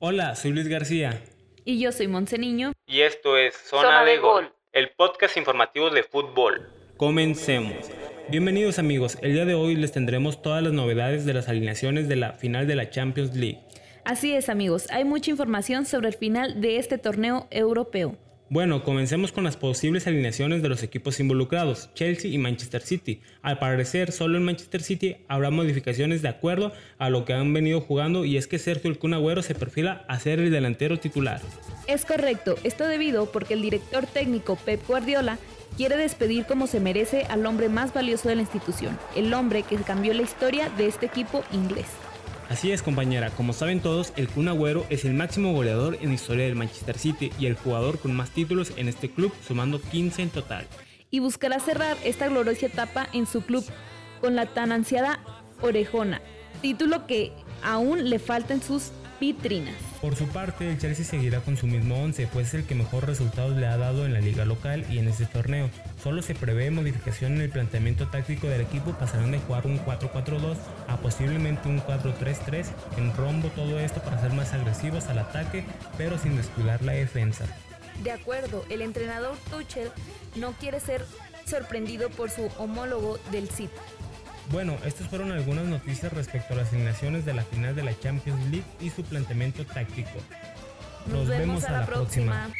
Hola, soy Luis García. Y yo soy Niño. Y esto es Zona, de, Gol, el podcast informativo de fútbol. Comencemos. Bienvenidos amigos, el día de hoy les tendremos todas las novedades de las alineaciones de la final de la Champions League. Así es amigos, hay mucha información sobre el final de este torneo europeo. Bueno, comencemos con las posibles alineaciones de los equipos involucrados, Chelsea y Manchester City. Al parecer, solo en Manchester City habrá modificaciones de acuerdo a lo que han venido jugando y es que Sergio El Kun Agüero se perfila a ser el delantero titular. Es correcto, esto debido porque el director técnico Pep Guardiola quiere despedir como se merece al hombre más valioso de la institución, el hombre que cambió la historia de este equipo inglés. Así es compañera, como saben todos, el Kun Agüero es el máximo goleador en la historia del Manchester City y el jugador con más títulos en este club, sumando 15 en total. Y buscará cerrar esta gloriosa etapa en su club con la tan ansiada Orejona, título que aún le falta en sus vitrinas. Por su parte, el Chelsea seguirá con su mismo 11, pues es el que mejor resultados le ha dado en la liga local y en este torneo. Solo se prevé modificación en el planteamiento táctico del equipo, pasarán de jugar un 4-4-2 a posiblemente un 4-3-3 en rombo todo esto para ser más agresivos al ataque, pero sin descuidar la defensa. De acuerdo, el entrenador Tuchel no quiere ser sorprendido por su homólogo del City. Bueno, estas fueron algunas noticias respecto a las asignaciones de la final de la Champions League y su planteamiento táctico. Nos, vemos, a, la, próxima.